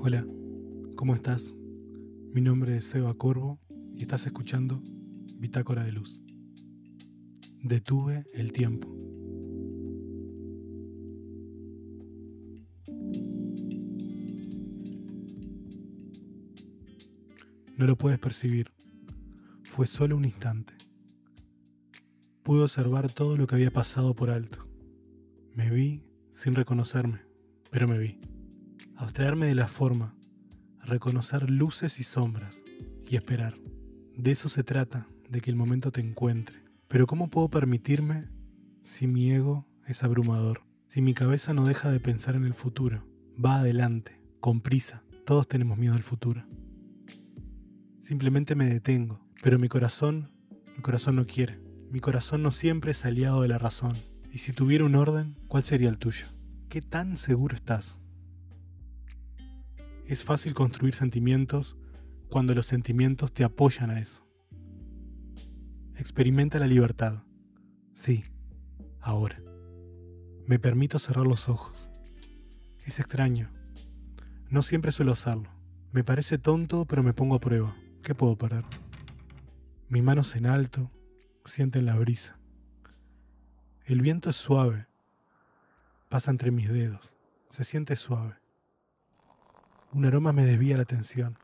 Hola, ¿cómo estás? Mi nombre es Seba Corvo y estás escuchando Bitácora de Luz. Detuve el tiempo. No lo puedes percibir. Fue solo un instante. Pude observar todo lo que había pasado por alto. Me vi sin reconocerme, pero me vi. Abstraerme de la forma, reconocer luces y sombras y esperar. De eso se trata, de que el momento te encuentre. Pero ¿cómo puedo permitirme si mi ego es abrumador? Si mi cabeza no deja de pensar en el futuro, va adelante, con prisa. Todos tenemos miedo al futuro. Simplemente me detengo, pero mi corazón, mi corazón no quiere. Mi corazón no siempre es aliado de la razón. Y si tuviera un orden, ¿cuál sería el tuyo? ¿Qué tan seguro estás? Es fácil construir sentimientos cuando los sentimientos te apoyan a eso. Experimenta la libertad. Sí, ahora. Me permito cerrar los ojos. Es extraño. No siempre suelo hacerlo. Me parece tonto, pero me pongo a prueba. ¿Qué puedo parar? Mis manos en alto sienten la brisa. El viento es suave. Pasa entre mis dedos. Se siente suave. Un aroma me desvía la atención.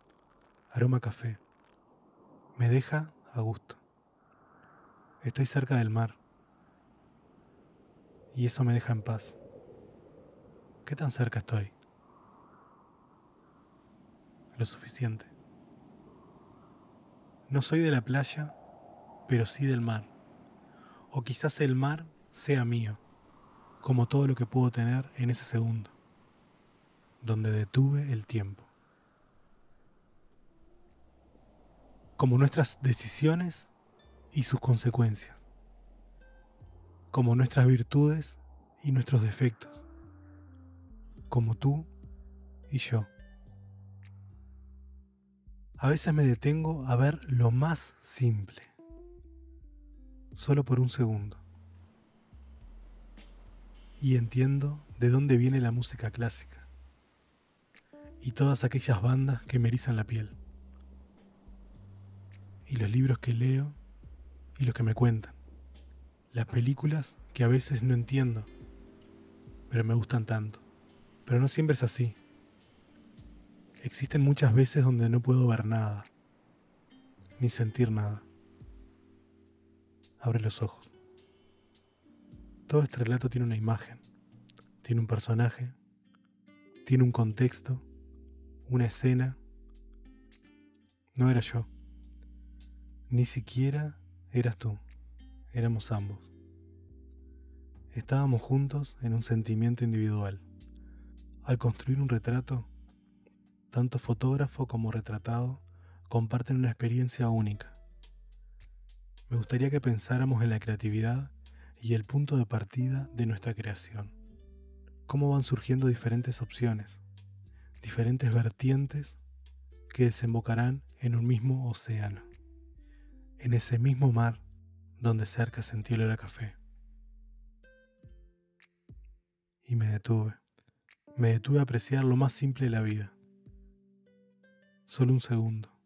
Aroma café. Me deja a gusto. Estoy cerca del mar. Y eso me deja en paz. ¿Qué tan cerca estoy? Lo suficiente. No soy de la playa, pero sí del mar. O quizás el mar sea mío, como todo lo que puedo tener en ese segundo, donde detuve el tiempo. Como nuestras decisiones y sus consecuencias, como nuestras virtudes y nuestros defectos, como tú y yo. A veces me detengo a ver lo más simple, solo por un segundo. Y entiendo de dónde viene la música clásica y todas aquellas bandas que me erizan la piel. Y los libros que leo y los que me cuentan. Las películas que a veces no entiendo, pero me gustan tanto. Pero no siempre es así. Existen muchas veces donde no puedo ver nada, ni sentir nada. Abre los ojos. Todo este relato tiene una imagen, tiene un personaje, tiene un contexto, una escena. No era yo, ni siquiera eras tú, éramos ambos. Estábamos juntos en un sentimiento individual. Al construir un retrato, tanto fotógrafo como retratado comparten una experiencia única. Me gustaría que pensáramos en la creatividad y el punto de partida de nuestra creación. Cómo van surgiendo diferentes opciones, diferentes vertientes que desembocarán en un mismo océano, en ese mismo mar donde cerca sentí olor a café. Y me detuve, me detuve a apreciar lo más simple de la vida solo un segundo,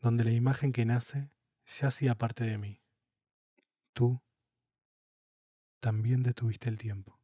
donde la imagen que nace ya hacía parte de mí. Tú también detuviste el tiempo.